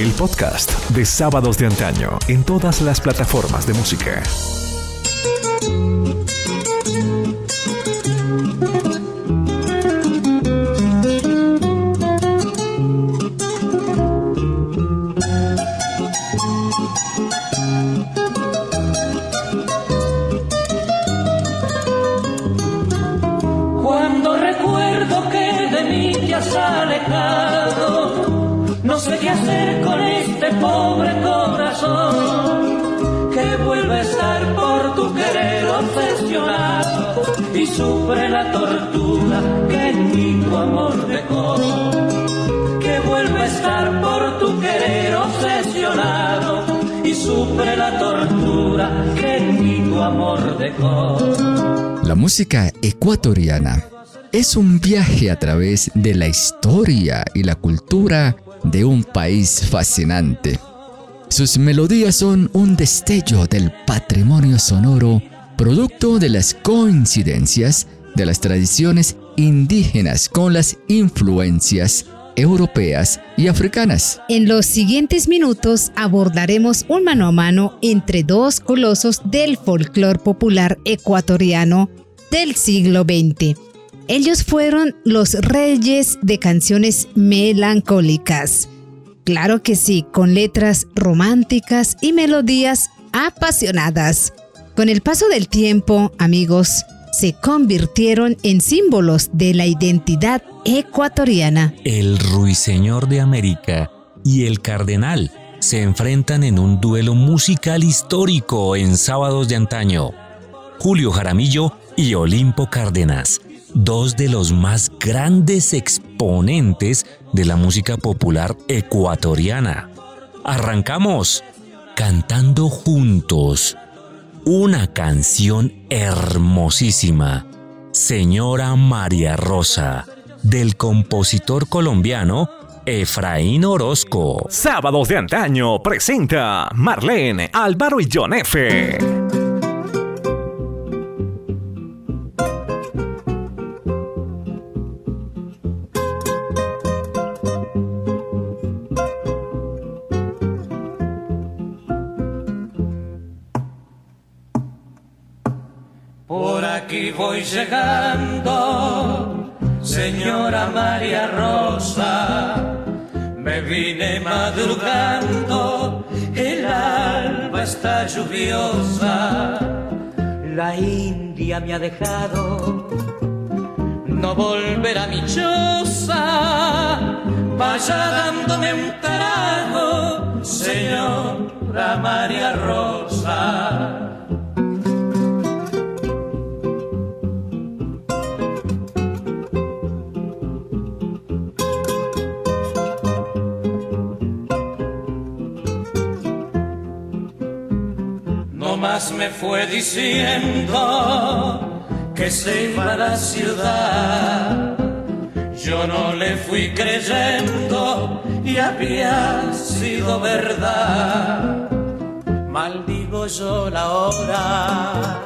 el podcast de Sábados de Antaño en todas las plataformas de música. Y sufre la tortura que en mí tu amor dejó. Que vuelve a estar por tu querer obsesionado y sufre la tortura que en mí tu amor dejó. La música ecuatoriana es un viaje a través de la historia y la cultura de un país fascinante. Sus melodías son un destello del patrimonio sonoro, producto de las coincidencias de las tradiciones indígenas con las influencias europeas y africanas. En los siguientes minutos abordaremos un mano a mano entre dos colosos del folclore popular ecuatoriano del siglo XX. Ellos fueron los reyes de canciones melancólicas. Claro que sí, con letras románticas y melodías apasionadas. Con el paso del tiempo, amigos, se convirtieron en símbolos de la identidad ecuatoriana. El ruiseñor de América y el cardenal se enfrentan en un duelo musical histórico en sábados de antaño. Julio Jaramillo y Olimpo Cárdenas, dos de los más grandes exponentes de la música popular ecuatoriana. Arrancamos cantando juntos una canción hermosísima, Señora María Rosa, del compositor colombiano Efraín Orozco. Sábados de Antaño presenta Marlene, Álvaro y John F. voy llegando, señora María Rosa. Me vine madrugando, el alba está lluviosa. La India me ha dejado, no volverá mi choza. Vaya dándome un trago, señora María Rosa. Me fue diciendo que se iba a la ciudad. Yo no le fui creyendo y había sido verdad. Maldigo yo la hora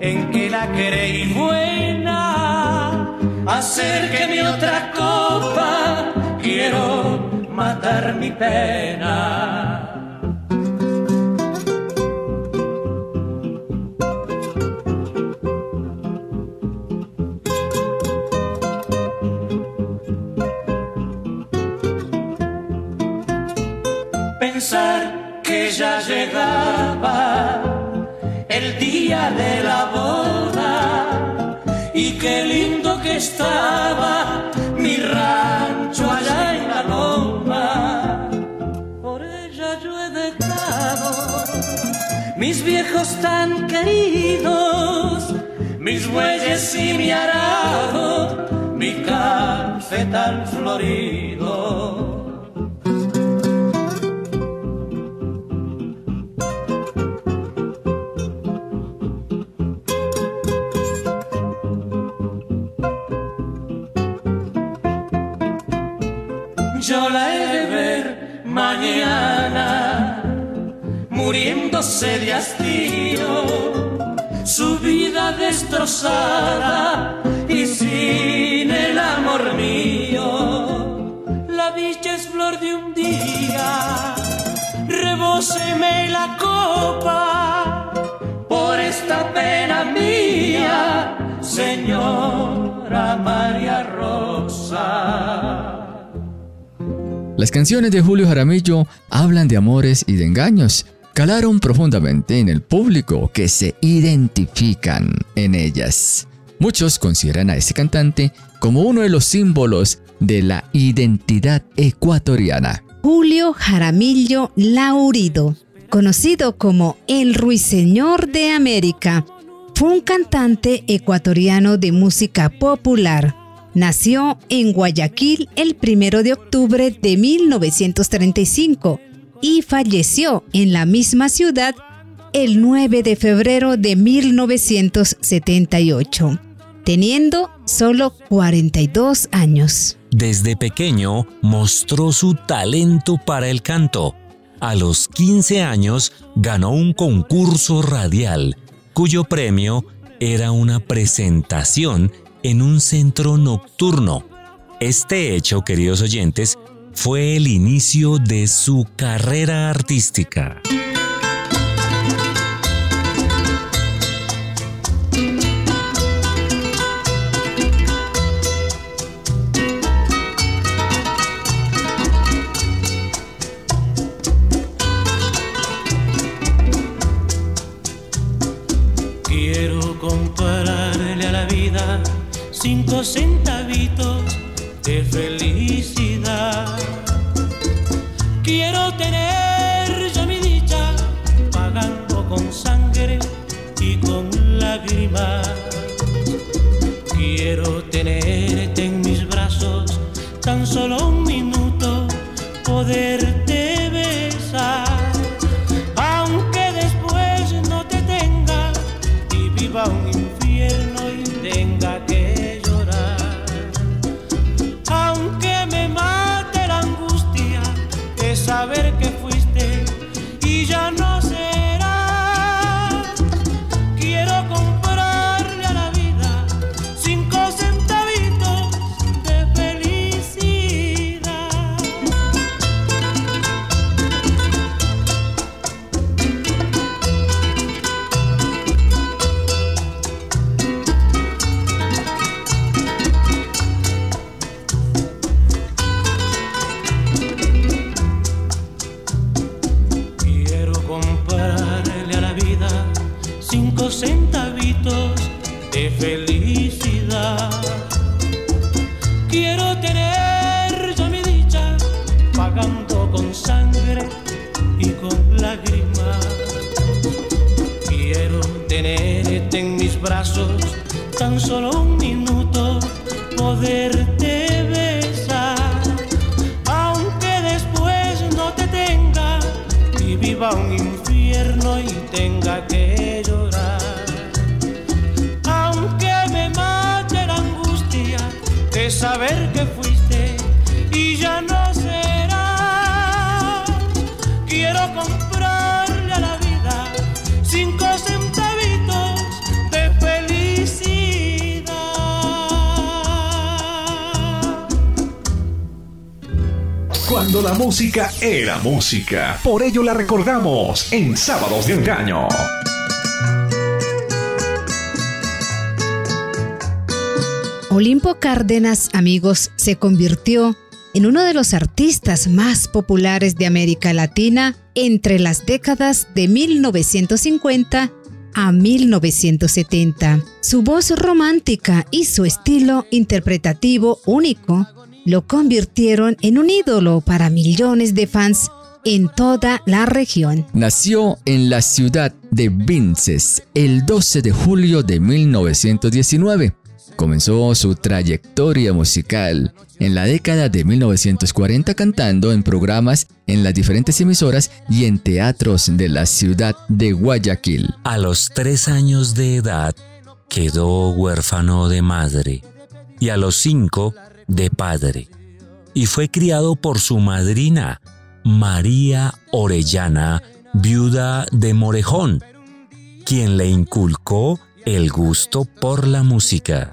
en que la creí buena. Acérqueme otra copa, quiero matar mi pena. De la boda y qué lindo que estaba mi rancho allá en la loma. Por ella yo he dejado mis viejos tan queridos, mis bueyes y mi arado, mi café tan florido. De hastío, su vida destrozada y sin el amor mío. La dicha es flor de un día me la copa por esta pena mía, señora María Rosa. Las canciones de Julio Jaramillo hablan de amores y de engaños. Calaron profundamente en el público que se identifican en ellas. Muchos consideran a este cantante como uno de los símbolos de la identidad ecuatoriana. Julio Jaramillo Laurido, conocido como el Ruiseñor de América, fue un cantante ecuatoriano de música popular. Nació en Guayaquil el 1 de octubre de 1935 y falleció en la misma ciudad el 9 de febrero de 1978, teniendo solo 42 años. Desde pequeño mostró su talento para el canto. A los 15 años ganó un concurso radial, cuyo premio era una presentación en un centro nocturno. Este hecho, queridos oyentes, fue el inicio de su carrera artística. cinco centavitos de felicidad. Quiero tener yo mi dicha pagando con sangre y con lágrimas. Quiero tenerte en mis brazos tan solo un minuto, poderte tenga que llorar. Aunque me mate la angustia de saber que fui la música era música. Por ello la recordamos en Sábados de Engaño. Olimpo Cárdenas, amigos, se convirtió en uno de los artistas más populares de América Latina entre las décadas de 1950 a 1970. Su voz romántica y su estilo interpretativo único lo convirtieron en un ídolo para millones de fans en toda la región. Nació en la ciudad de Vinces el 12 de julio de 1919. Comenzó su trayectoria musical en la década de 1940 cantando en programas en las diferentes emisoras y en teatros de la ciudad de Guayaquil. A los tres años de edad quedó huérfano de madre y a los cinco de padre y fue criado por su madrina, María Orellana, viuda de Morejón, quien le inculcó el gusto por la música.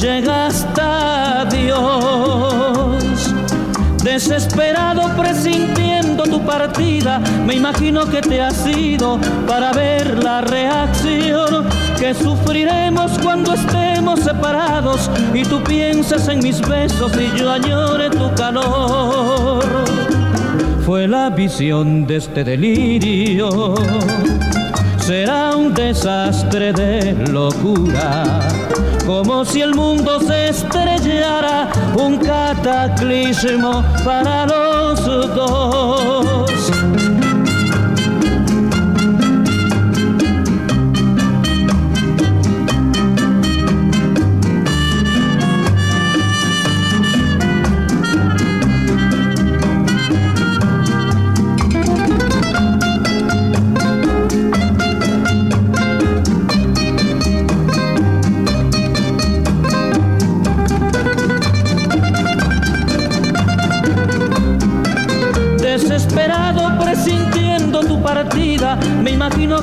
llega hasta Dios. Desesperado presintiendo tu partida, me imagino que te has ido para ver la reacción que sufriremos cuando estemos separados y tú piensas en mis besos y yo añore tu calor. Fue la visión de este delirio será un desastre de locura, como si el mundo se estrellara, un cataclismo para los dos.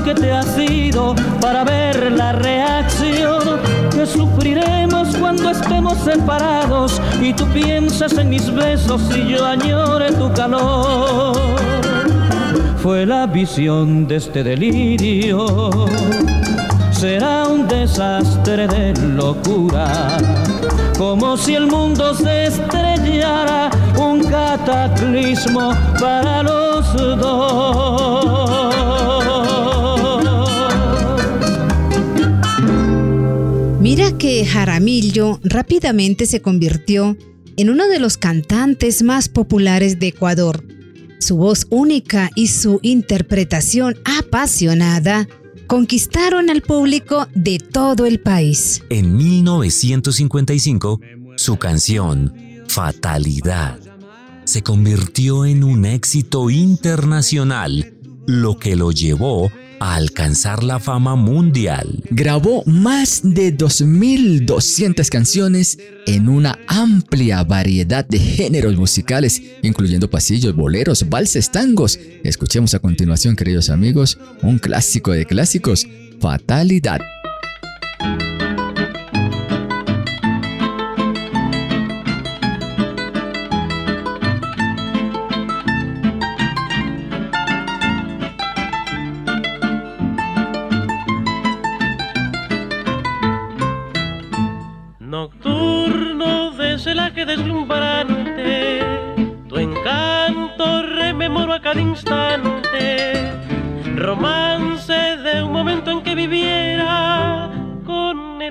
Que te has ido para ver la reacción que sufriremos cuando estemos separados y tú piensas en mis besos y yo añore tu calor. Fue la visión de este delirio, será un desastre de locura, como si el mundo se estrellara, un cataclismo para los dos. Mira que Jaramillo rápidamente se convirtió en uno de los cantantes más populares de Ecuador. Su voz única y su interpretación apasionada conquistaron al público de todo el país. En 1955, su canción, Fatalidad, se convirtió en un éxito internacional, lo que lo llevó a alcanzar la fama mundial. Grabó más de 2.200 canciones en una amplia variedad de géneros musicales, incluyendo pasillos, boleros, valses, tangos. Escuchemos a continuación, queridos amigos, un clásico de clásicos, Fatalidad.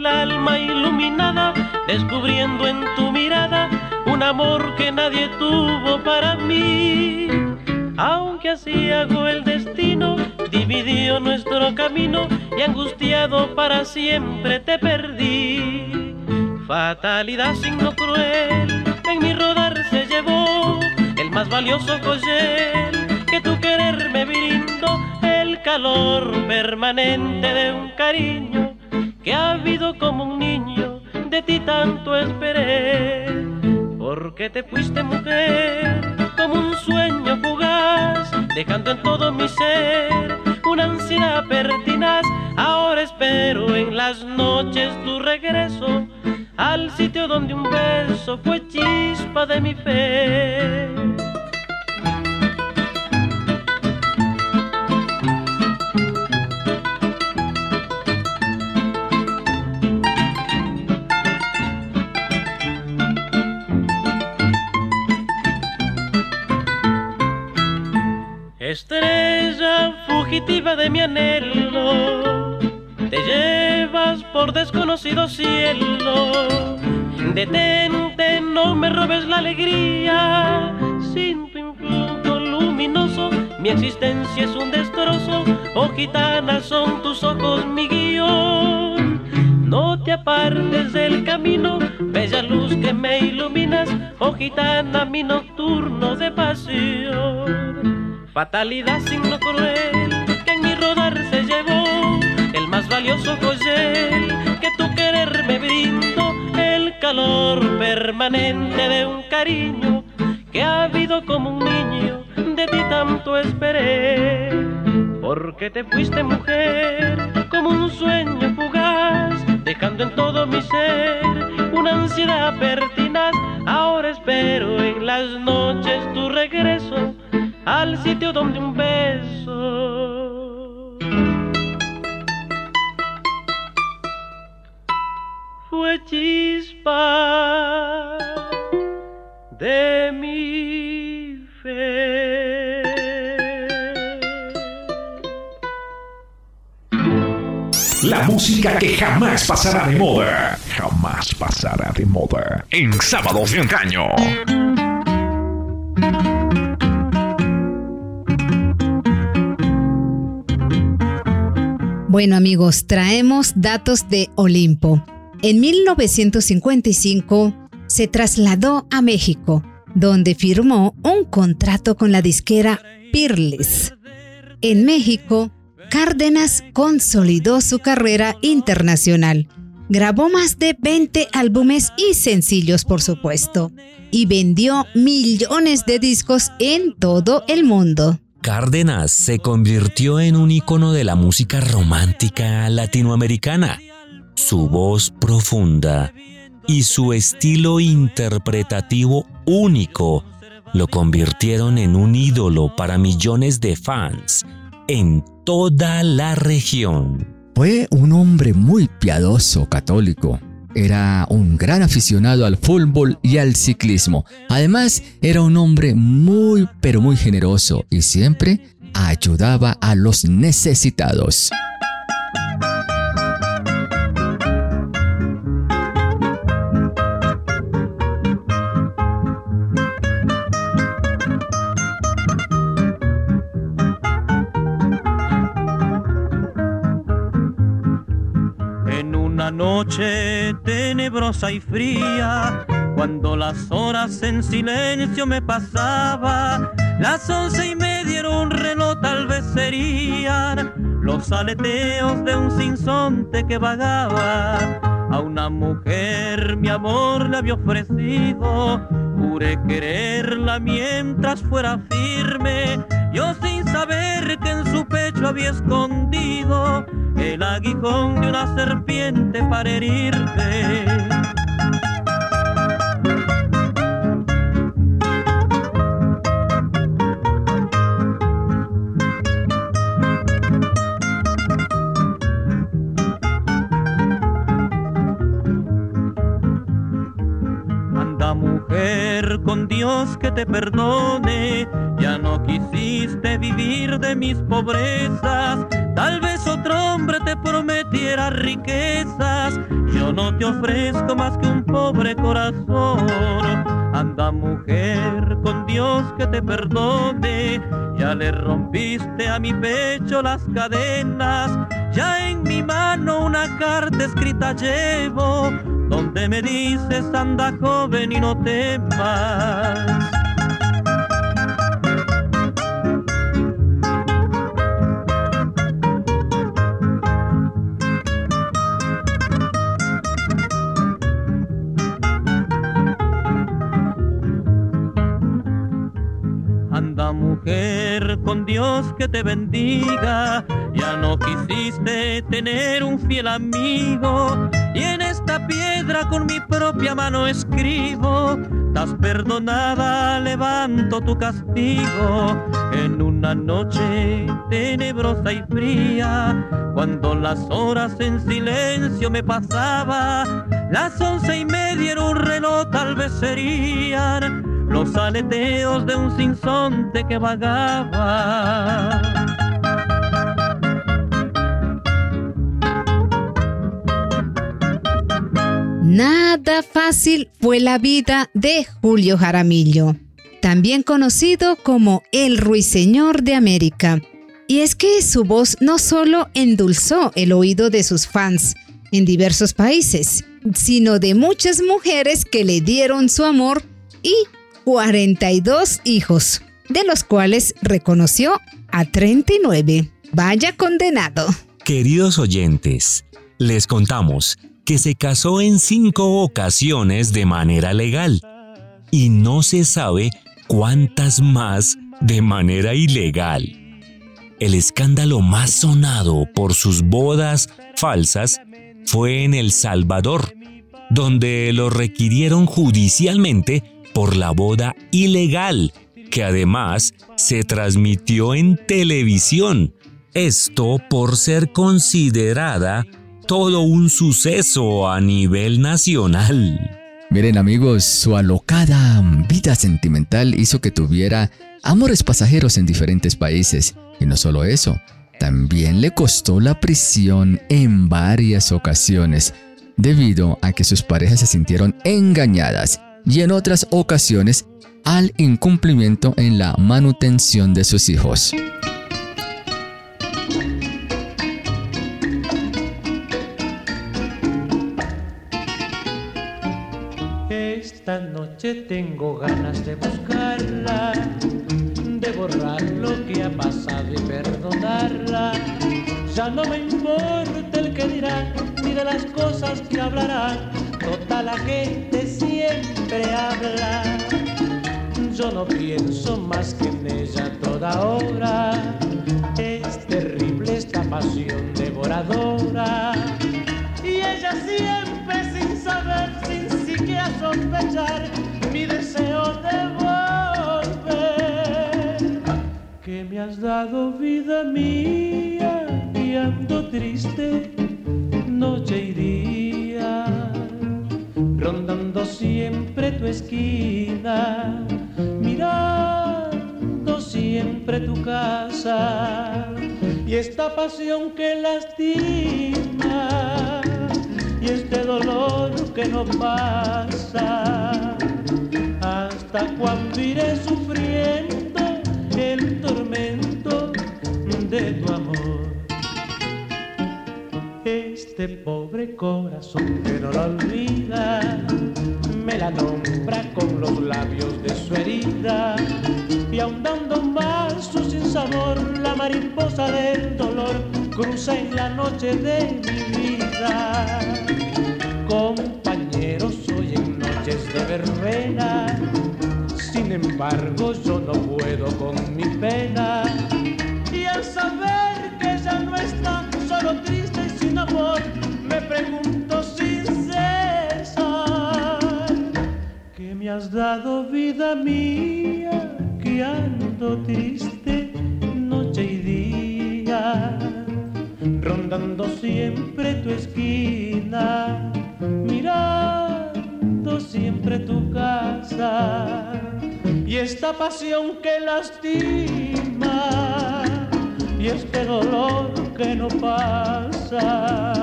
Alma iluminada, descubriendo en tu mirada un amor que nadie tuvo para mí. Aunque así hago el destino, dividió nuestro camino y angustiado para siempre te perdí. Fatalidad signo cruel, en mi rodar se llevó el más valioso collar que tu querer me brindó, el calor permanente de un cariño que ha habido como un niño, de ti tanto esperé. Porque te fuiste mujer como un sueño fugaz, dejando en todo mi ser una ansiedad pertinaz. Ahora espero en las noches tu regreso al sitio donde un beso fue chispa de mi fe. Estrella fugitiva de mi anhelo te llevas por desconocido cielo. Detente, no me robes la alegría. Sin tu influjo luminoso, mi existencia es un destrozo. Oh gitana, son tus ojos mi guion. No te apartes del camino, bella luz que me iluminas, oh gitana, mi nocturno de pasión. Fatalidad signo cruel que en mi rodar se llevó, el más valioso joyel que tu querer me brindo, el calor permanente de un cariño que ha habido como un niño, de ti tanto esperé. Porque te fuiste mujer como un sueño fugaz, dejando en todo mi ser una ansiedad pertinaz. Ahora espero en las noches tu regreso al sitio donde un beso fue chispa de mi fe. La música que jamás pasará de moda. Jamás pasará de moda. En Sábados de Antaño. Bueno amigos, traemos datos de Olimpo. En 1955 se trasladó a México, donde firmó un contrato con la disquera Peerless. En México, Cárdenas consolidó su carrera internacional. Grabó más de 20 álbumes y sencillos, por supuesto, y vendió millones de discos en todo el mundo. Cárdenas se convirtió en un icono de la música romántica latinoamericana. Su voz profunda y su estilo interpretativo único lo convirtieron en un ídolo para millones de fans en toda la región. Fue un hombre muy piadoso católico. Era un gran aficionado al fútbol y al ciclismo. Además, era un hombre muy, pero muy generoso y siempre ayudaba a los necesitados. Noche tenebrosa y fría, cuando las horas en silencio me pasaba, las once y media era un reloj tal vez serían los aleteos de un sinsonte que vagaba. A una mujer mi amor le había ofrecido, juré quererla mientras fuera firme, yo sin saber que en su pecho había escondido el aguijón de una serpiente para herirte. Anda mujer con Dios que te perdone, quisiste vivir de mis pobrezas Tal vez otro hombre te prometiera riquezas, yo no te ofrezco más que un pobre corazón. Anda mujer, con Dios que te perdone, ya le rompiste a mi pecho las cadenas, ya en mi mano una carta escrita llevo, donde me dices anda joven y no temas. Con Dios que te bendiga. Ya no quisiste tener un fiel amigo y en esta piedra con mi propia mano escribo. Estás perdonada, levanto tu castigo en una noche tenebrosa y fría. Cuando las horas en silencio me pasaba, las once y media en un reloj tal vez serían los aleteos de un sinsonte que vagaba. Nada fácil fue la vida de Julio Jaramillo, también conocido como el Ruiseñor de América. Y es que su voz no solo endulzó el oído de sus fans, en diversos países, sino de muchas mujeres que le dieron su amor y 42 hijos, de los cuales reconoció a 39. Vaya condenado. Queridos oyentes, les contamos que se casó en cinco ocasiones de manera legal y no se sabe cuántas más de manera ilegal. El escándalo más sonado por sus bodas falsas fue en El Salvador, donde lo requirieron judicialmente por la boda ilegal, que además se transmitió en televisión. Esto por ser considerada todo un suceso a nivel nacional. Miren amigos, su alocada vida sentimental hizo que tuviera amores pasajeros en diferentes países. Y no solo eso, también le costó la prisión en varias ocasiones, debido a que sus parejas se sintieron engañadas y en otras ocasiones al incumplimiento en la manutención de sus hijos. Esta noche tengo ganas de buscarla, de borrar lo que ha pasado y perdonarla. Ya no me importa el que dirán, ni de las cosas que hablarán. Toda la gente siempre habla. Yo no pienso más que en ella toda hora. Es terrible esta pasión devoradora. Y ella siempre sin saber, sin siquiera sospechar, mi deseo de volver. Que me has dado vida mía y ando triste noche y día, rondando siempre tu esquina, mirando siempre tu casa y esta pasión que lastima y este dolor que no pasa. ¿Hasta cuando iré sufriendo el tormento de tu amor? Este pobre corazón que no la olvida, me la nombra con los labios de su herida y ahondando más su sinsabor, la mariposa del dolor cruza en la noche de mi vida. Compañeros, soy en noches de verbena, sin embargo yo no puedo con mi pena. Y al saber que ya no está solo triste me pregunto sin cesar, ¿qué me has dado vida mía? Que ando triste noche y día, rondando siempre tu esquina, mirando siempre tu casa y esta pasión que lastima y este dolor que no pasa.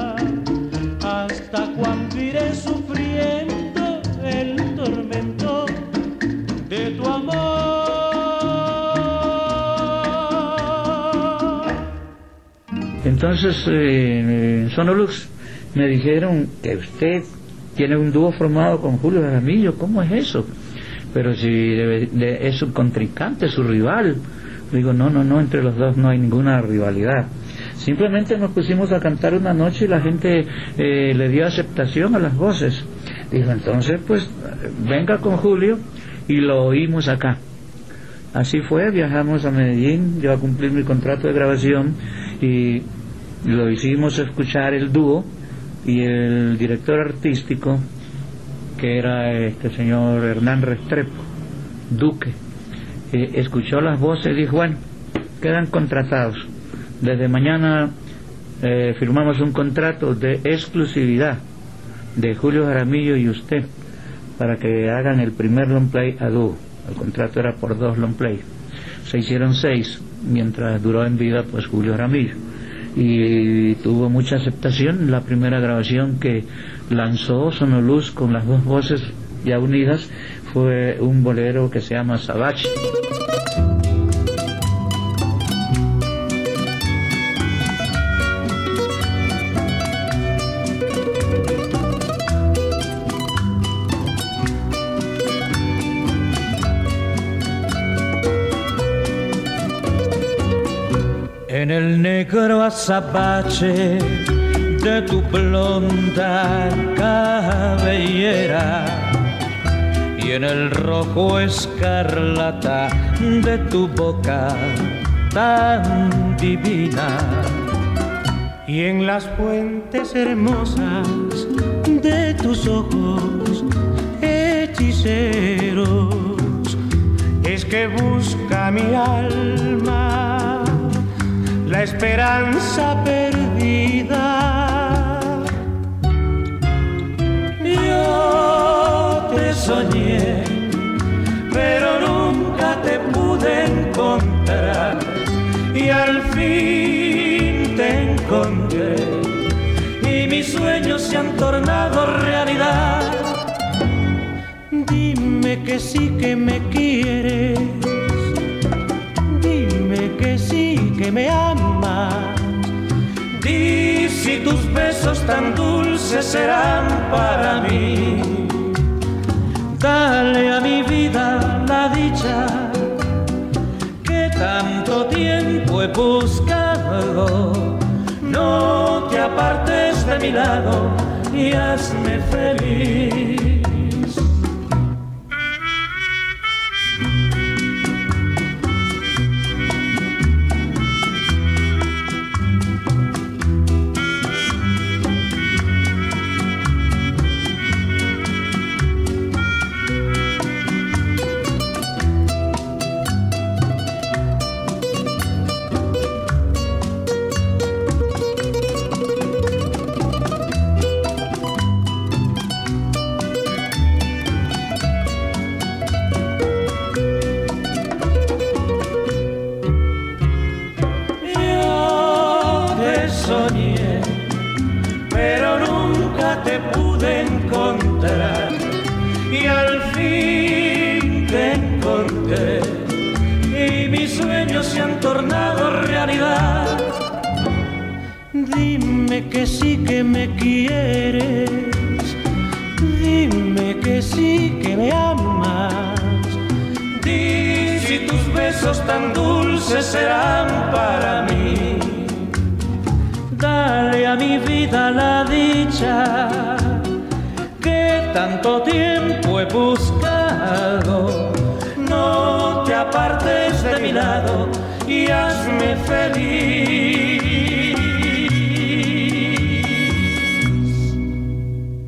Hasta cuando iré sufriendo el tormento de tu amor. Entonces, eh, en Sonolux me dijeron que usted tiene un dúo formado con Julio Jaramillo. ¿Cómo es eso? Pero si de- es su contrincante, su rival. Digo, no, no, no, entre los dos no hay ninguna rivalidad. Simplemente nos pusimos a cantar una noche y la gente eh, le dio aceptación a las voces. Dijo, entonces, pues, venga con Julio y lo oímos acá. Así fue, viajamos a Medellín, yo a cumplir mi contrato de grabación y lo hicimos escuchar el dúo y el director artístico, que era este señor Hernán Restrepo, Duque, eh, escuchó las voces y dijo, bueno, quedan contratados. Desde mañana eh, firmamos un contrato de exclusividad de Julio Jaramillo y usted para que hagan el primer long play a dúo. El contrato era por dos long play. Se hicieron seis mientras duró en vida pues Julio Jaramillo. Y tuvo mucha aceptación la primera grabación que lanzó Sonoluz con las dos voces ya unidas fue un bolero que se llama Savage. Negro azabache de tu blonda cabellera. Y en el rojo escarlata de tu boca tan divina. Y en las fuentes hermosas de tus ojos hechiceros. Es que busca mi alma la esperanza perdida. Yo te soñé, pero nunca te pude encontrar y al fin te encontré y mis sueños se han tornado realidad. Dime que sí que me quieres, que me amas. Di si tus besos tan dulces serán para mí. Dale a mi vida la dicha que tanto tiempo he buscado. No te apartes de mi lado y hazme feliz. Y mis sueños se han tornado realidad. Dime que sí que me quieres, dime que sí que me amas. Di si tus besos tan dulces serán para mí. Dale a mi vida la dicha que tanto tiempo he buscado. No te apartes de mi lado y hazme feliz.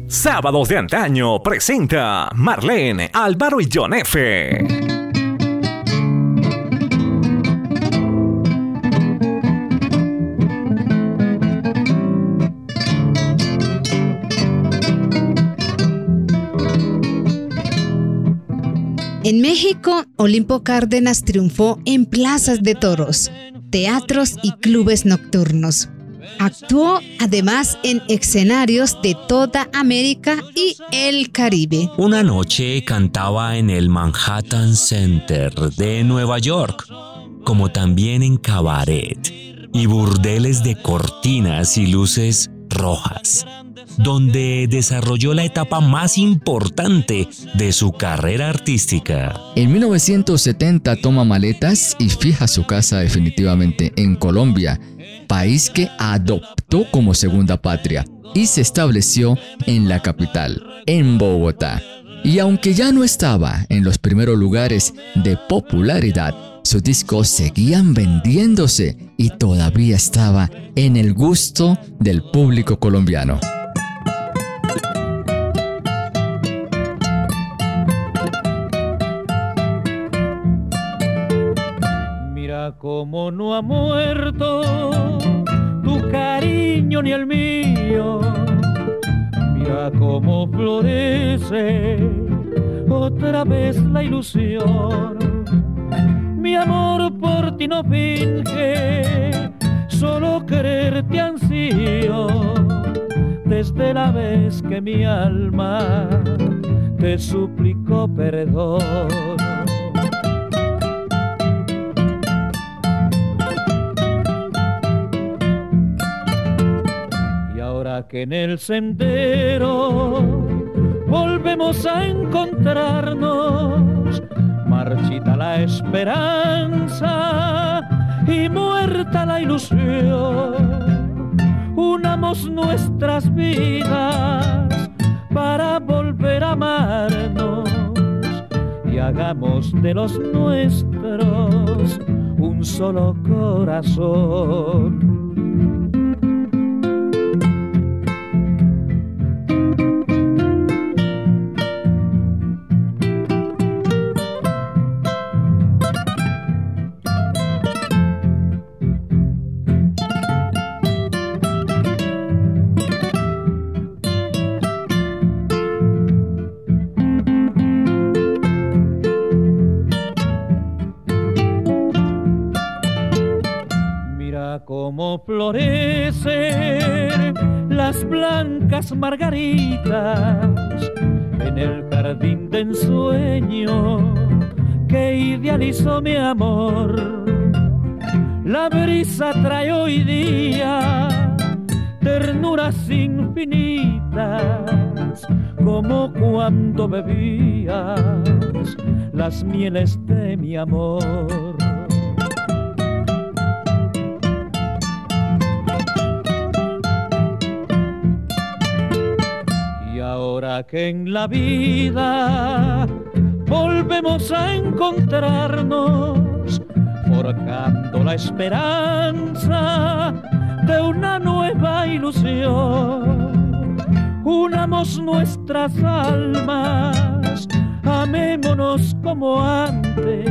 Sábados de antaño presenta Marlene, Álvaro y John F. México, Olimpo Cárdenas triunfó en plazas de toros, teatros y clubes nocturnos. Actuó además en escenarios de toda América y el Caribe. Una noche cantaba en el Manhattan Center de Nueva York, como también en cabaret y burdeles de cortinas y luces rojas, donde desarrolló la etapa más importante de su carrera artística. En 1970 toma maletas y fija su casa definitivamente en Colombia, país que adoptó como segunda patria y se estableció en la capital, en Bogotá. Y aunque ya no estaba en los primeros lugares de popularidad, sus discos seguían vendiéndose y todavía estaba en el gusto del público colombiano. Cómo no ha muerto tu cariño ni el mío. Mira cómo florece otra vez la ilusión. Mi amor por ti no finge, solo quererte ansío. Desde la vez que mi alma te suplicó perdón. Ahora que en el sendero volvemos a encontrarnos, marchita la esperanza y muerta la ilusión, unamos nuestras vidas para volver a amarnos y hagamos de los nuestros un solo corazón. Margaritas en el jardín de ensueño que idealizó mi amor. La brisa trae hoy día ternuras infinitas como cuando bebías las mieles de mi amor. Que en la vida volvemos a encontrarnos, forjando la esperanza de una nueva ilusión. Unamos nuestras almas, amémonos como antes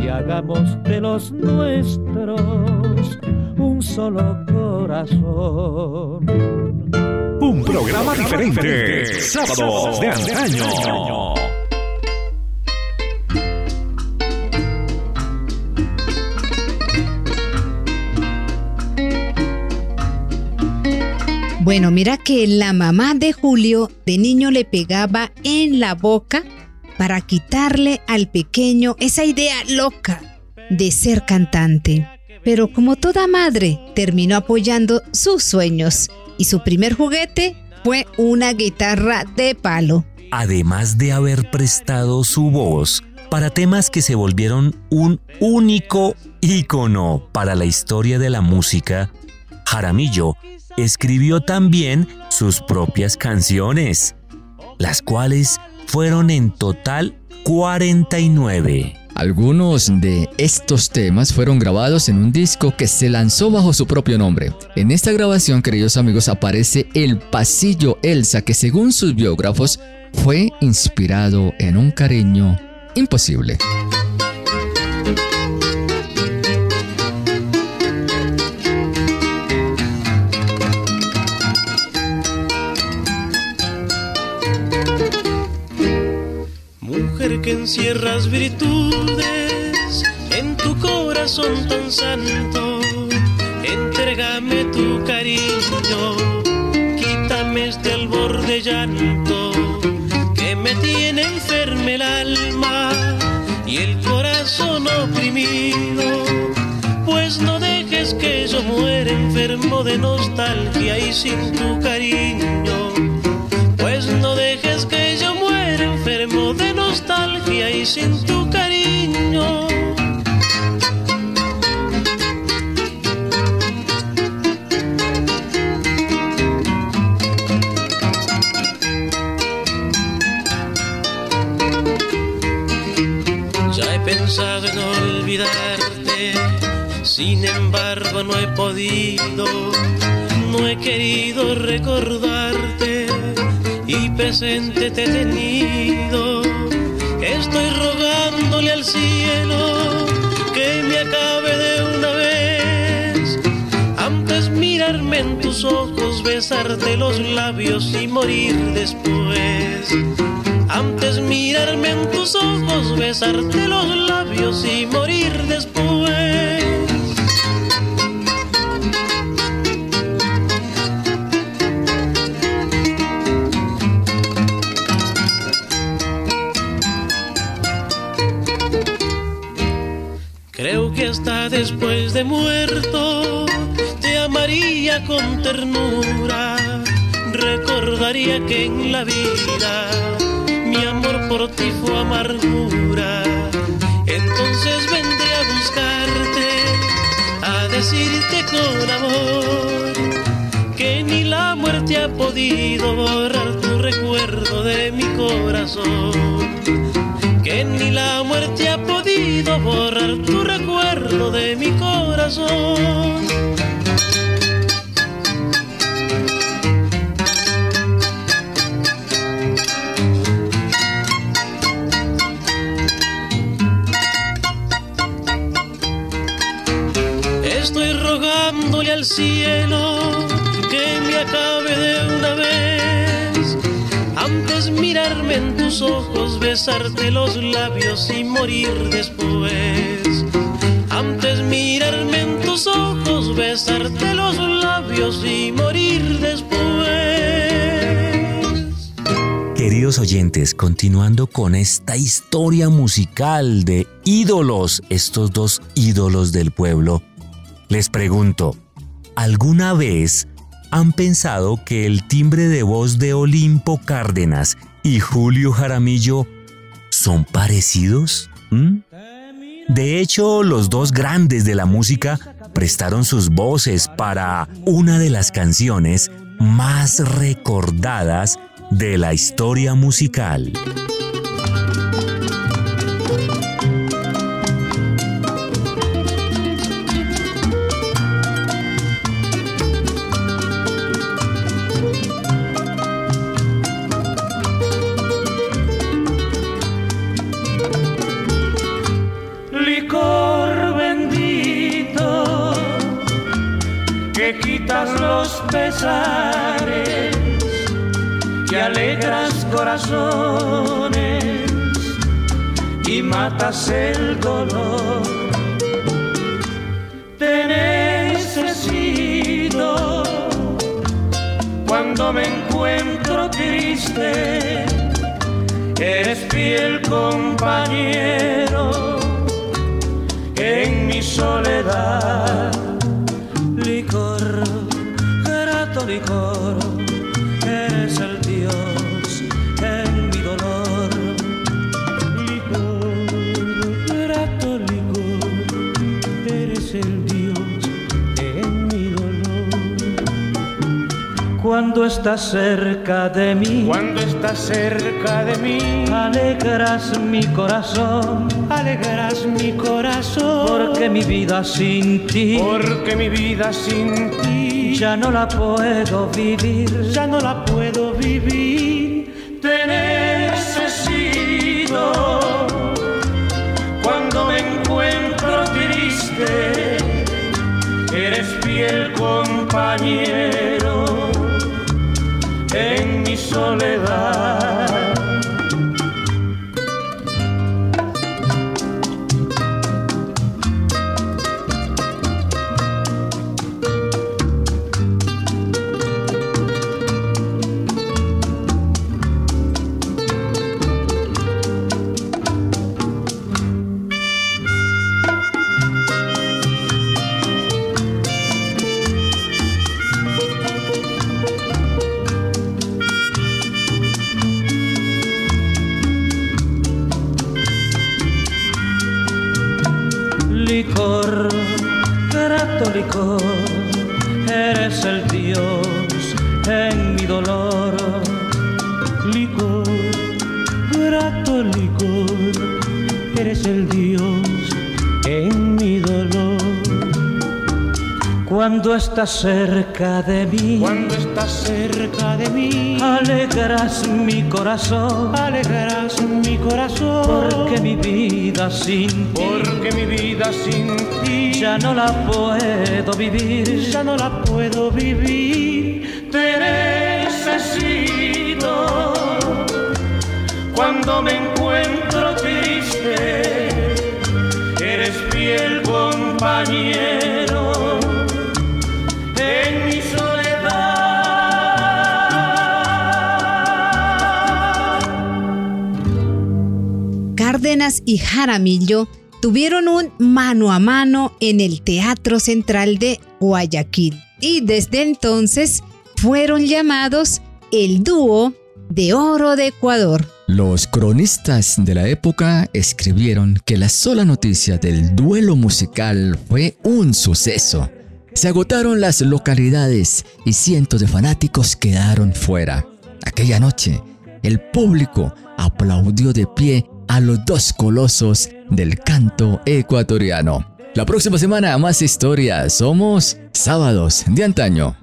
y hagamos de los nuestros un solo corazón. Un programa diferente. Sábados de antaño. Bueno, mira que la mamá de Julio de niño le pegaba en la boca para quitarle al pequeño esa idea loca de ser cantante. Pero como toda madre, terminó apoyando sus sueños y su primer juguete fue una guitarra de palo. Además de haber prestado su voz para temas que se volvieron un único ícono para la historia de la música, Jaramillo escribió también sus propias canciones, las cuales fueron en total 49. Algunos de estos temas fueron grabados en un disco que se lanzó bajo su propio nombre. En esta grabación, queridos amigos, aparece el pasillo Elsa que según sus biógrafos fue inspirado en un cariño imposible. Encierras virtudes en tu corazón tan santo. Entrégame tu cariño, quítame este albor de llanto que me tiene enferme el alma y el corazón oprimido. Pues no dejes que yo muera enfermo de nostalgia y sin tu cariño. Pues no dejes que de nostalgia y sin tu cariño. Ya he pensado en olvidarte, sin embargo no he podido, no he querido recordarte y presente te he tenido Estoy rogándole al cielo que me acabe de una vez. Antes mirarme en tus ojos, besarte los labios y morir después. Antes mirarme en tus ojos, besarte los labios y morir después. Después de muerto te amaría con ternura, recordaría que en la vida mi amor por ti fue amargura. Entonces vendré a buscarte decirte con amor que ni la muerte ha podido borrar tu recuerdo de mi corazón. Que ni la muerte ha podido borrar tu recuerdo de mi corazón. al cielo que me acabe de una vez. Antes mirarme en tus ojos, besarte los labios y morir después. Antes mirarme en tus ojos, besarte los labios y morir después. Queridos oyentes, continuando con esta historia musical de ídolos, estos dos ídolos del pueblo, les pregunto, ¿Alguna vez han pensado que el timbre de voz de Olimpo Cárdenas y Julio Jaramillo son parecidos? ¿Mm? De hecho, los dos grandes de la música prestaron sus voces para una de las canciones más recordadas de la historia musical. Que alegras corazones y matas el dolor. Te necesito cuando me encuentro triste. Eres fiel compañero en mi soledad eres el Dios en mi dolor. Licor, grato licor, eres el Dios en mi dolor. Cuando estás cerca de mí, cuando estás cerca de mí, alegras mi corazón, alegras mi corazón, porque mi vida sin ti, porque mi vida sin ti ya no la puedo vivir, ya no la puedo vivir. Te necesito cuando me encuentro triste. Eres fiel compañero en mi soledad. Estás cerca de mí, cuando estás cerca de mí, alegras mi corazón, alegras mi corazón, porque mi vida sin ti, porque mi vida sin ti, ya no la puedo vivir, ya no la puedo vivir, te necesito. Cuando me encuentro triste, eres fiel compañero Cárdenas y Jaramillo tuvieron un mano a mano en el Teatro Central de Guayaquil y desde entonces fueron llamados el dúo de oro de Ecuador. Los cronistas de la época escribieron que la sola noticia del duelo musical fue un suceso. Se agotaron las localidades y cientos de fanáticos quedaron fuera. Aquella noche, el público aplaudió de pie a los dos colosos del canto ecuatoriano. La próxima semana más historias. Somos sábados de antaño.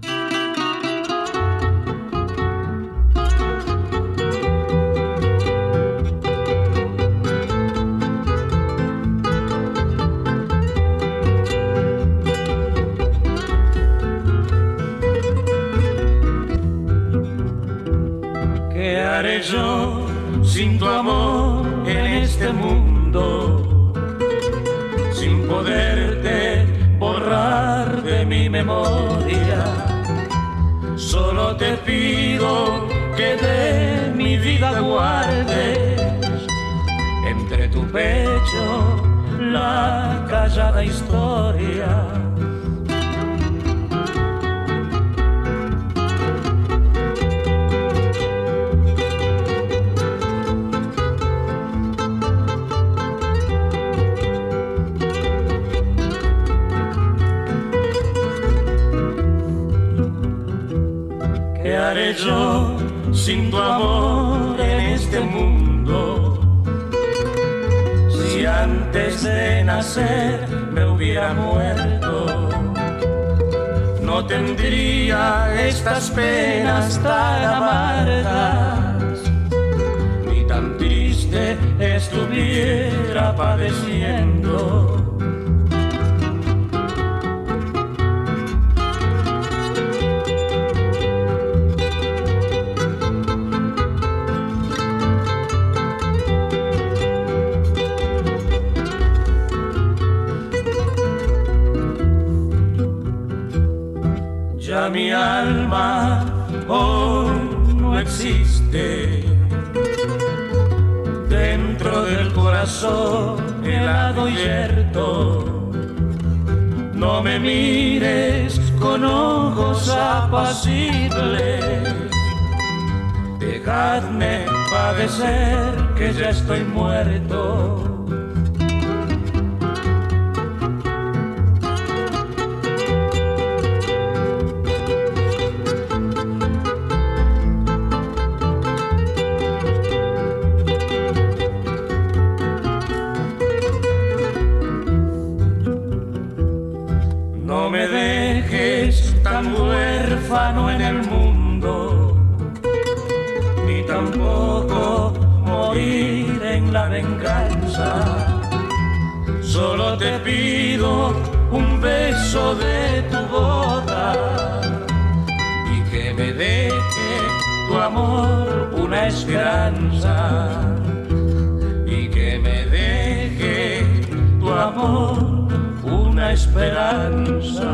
Sin tu amor en este mundo? Si antes de nacer me hubiera muerto, no tendría estas penas tan amargas, ni tan triste estuviera padeciendo alma hoy no existe. Dentro del corazón helado y yerto, no me mires con ojos apacibles. Dejadme padecer que ya estoy muerto Solo te pido un beso de tu boca y que me deje tu amor una esperanza y que me deje tu amor una esperanza.